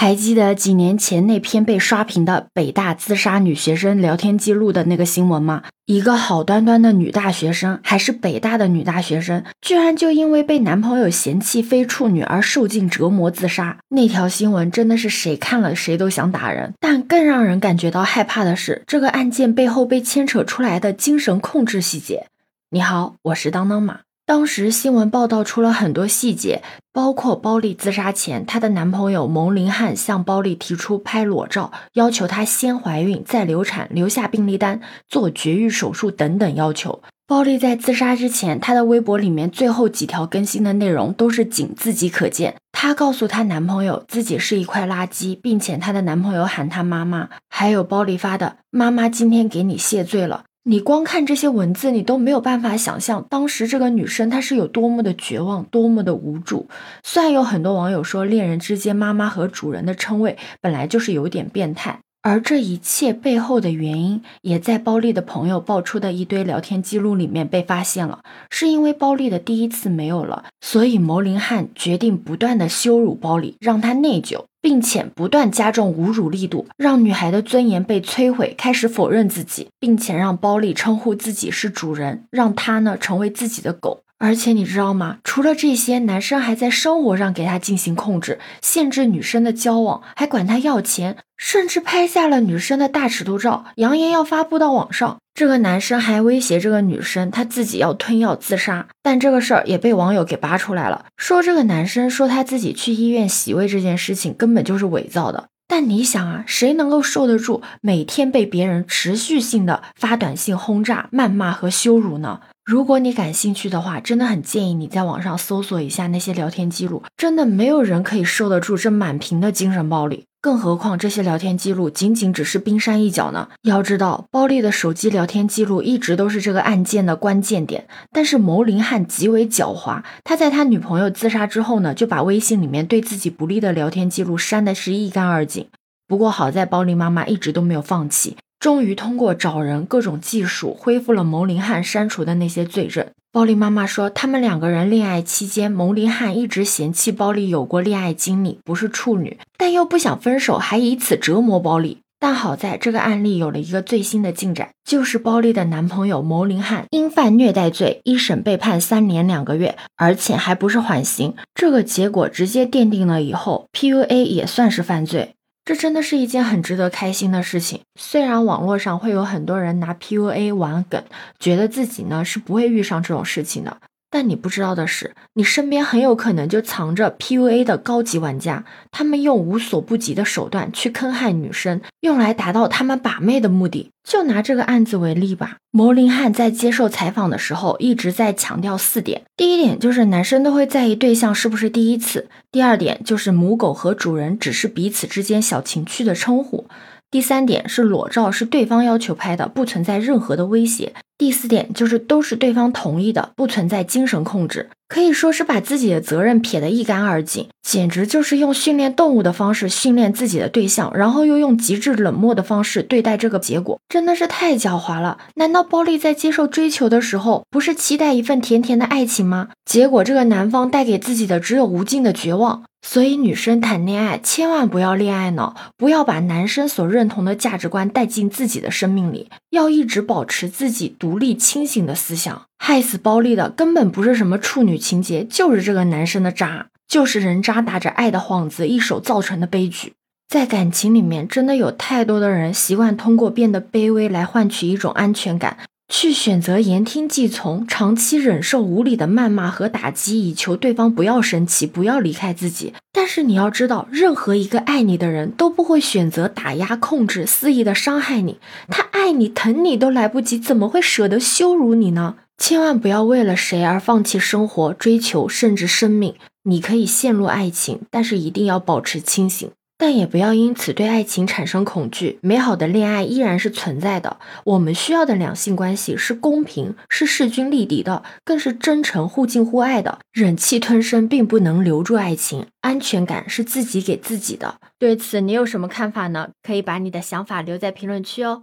还记得几年前那篇被刷屏的北大自杀女学生聊天记录的那个新闻吗？一个好端端的女大学生，还是北大的女大学生，居然就因为被男朋友嫌弃非处女而受尽折磨自杀。那条新闻真的是谁看了谁都想打人。但更让人感觉到害怕的是，这个案件背后被牵扯出来的精神控制细节。你好，我是当当马。当时新闻报道出了很多细节，包括包丽自杀前，她的男朋友蒙林汉向包丽提出拍裸照，要求她先怀孕再流产，留下病历单，做绝育手术等等要求。包丽在自杀之前，她的微博里面最后几条更新的内容都是仅自己可见。她告诉她男朋友自己是一块垃圾，并且她的男朋友喊她妈妈。还有包丽发的“妈妈今天给你谢罪了”。你光看这些文字，你都没有办法想象当时这个女生她是有多么的绝望，多么的无助。虽然有很多网友说恋人之间妈妈和主人的称谓本来就是有点变态，而这一切背后的原因也在包丽的朋友爆出的一堆聊天记录里面被发现了。是因为包丽的第一次没有了，所以牟林汉决定不断的羞辱包丽，让她内疚。并且不断加重侮辱力度，让女孩的尊严被摧毁，开始否认自己，并且让包丽称呼自己是主人，让她呢成为自己的狗。而且你知道吗？除了这些，男生还在生活上给她进行控制，限制女生的交往，还管她要钱，甚至拍下了女生的大尺度照，扬言要发布到网上。这个男生还威胁这个女生，他自己要吞药自杀。但这个事儿也被网友给扒出来了，说这个男生说他自己去医院洗胃这件事情根本就是伪造的。但你想啊，谁能够受得住每天被别人持续性的发短信轰炸、谩骂和羞辱呢？如果你感兴趣的话，真的很建议你在网上搜索一下那些聊天记录，真的没有人可以受得住这满屏的精神暴力。更何况这些聊天记录仅仅只是冰山一角呢？要知道，包丽的手机聊天记录一直都是这个案件的关键点。但是牟林汉极为狡猾，他在他女朋友自杀之后呢，就把微信里面对自己不利的聊天记录删的是一干二净。不过好在包丽妈妈一直都没有放弃。终于通过找人各种技术恢复了牟林汉删除的那些罪证。包丽妈妈说，他们两个人恋爱期间，牟林汉一直嫌弃包丽有过恋爱经历，不是处女，但又不想分手，还以此折磨包丽。但好在这个案例有了一个最新的进展，就是包丽的男朋友牟林汉因犯虐待罪，一审被判三年两个月，而且还不是缓刑。这个结果直接奠定了以后 PUA 也算是犯罪。这真的是一件很值得开心的事情。虽然网络上会有很多人拿 PUA 玩梗，觉得自己呢是不会遇上这种事情的。但你不知道的是，你身边很有可能就藏着 PUA 的高级玩家，他们用无所不及的手段去坑害女生，用来达到他们把妹的目的。就拿这个案子为例吧，牟林汉在接受采访的时候一直在强调四点：第一点就是男生都会在意对象是不是第一次；第二点就是母狗和主人只是彼此之间小情趣的称呼。第三点是裸照是对方要求拍的，不存在任何的威胁。第四点就是都是对方同意的，不存在精神控制，可以说是把自己的责任撇得一干二净，简直就是用训练动物的方式训练自己的对象，然后又用极致冷漠的方式对待这个结果，真的是太狡猾了。难道包丽在接受追求的时候不是期待一份甜甜的爱情吗？结果这个男方带给自己的只有无尽的绝望。所以，女生谈恋爱千万不要恋爱脑，不要把男生所认同的价值观带进自己的生命里，要一直保持自己独立清醒的思想。害死包丽的根本不是什么处女情节，就是这个男生的渣，就是人渣打着爱的幌子一手造成的悲剧。在感情里面，真的有太多的人习惯通过变得卑微来换取一种安全感。去选择言听计从，长期忍受无理的谩骂和打击，以求对方不要生气，不要离开自己。但是你要知道，任何一个爱你的人都不会选择打压、控制、肆意的伤害你。他爱你、疼你都来不及，怎么会舍得羞辱你呢？千万不要为了谁而放弃生活、追求，甚至生命。你可以陷入爱情，但是一定要保持清醒。但也不要因此对爱情产生恐惧，美好的恋爱依然是存在的。我们需要的两性关系是公平，是势均力敌的，更是真诚、互敬互爱的。忍气吞声并不能留住爱情，安全感是自己给自己的。对此，你有什么看法呢？可以把你的想法留在评论区哦。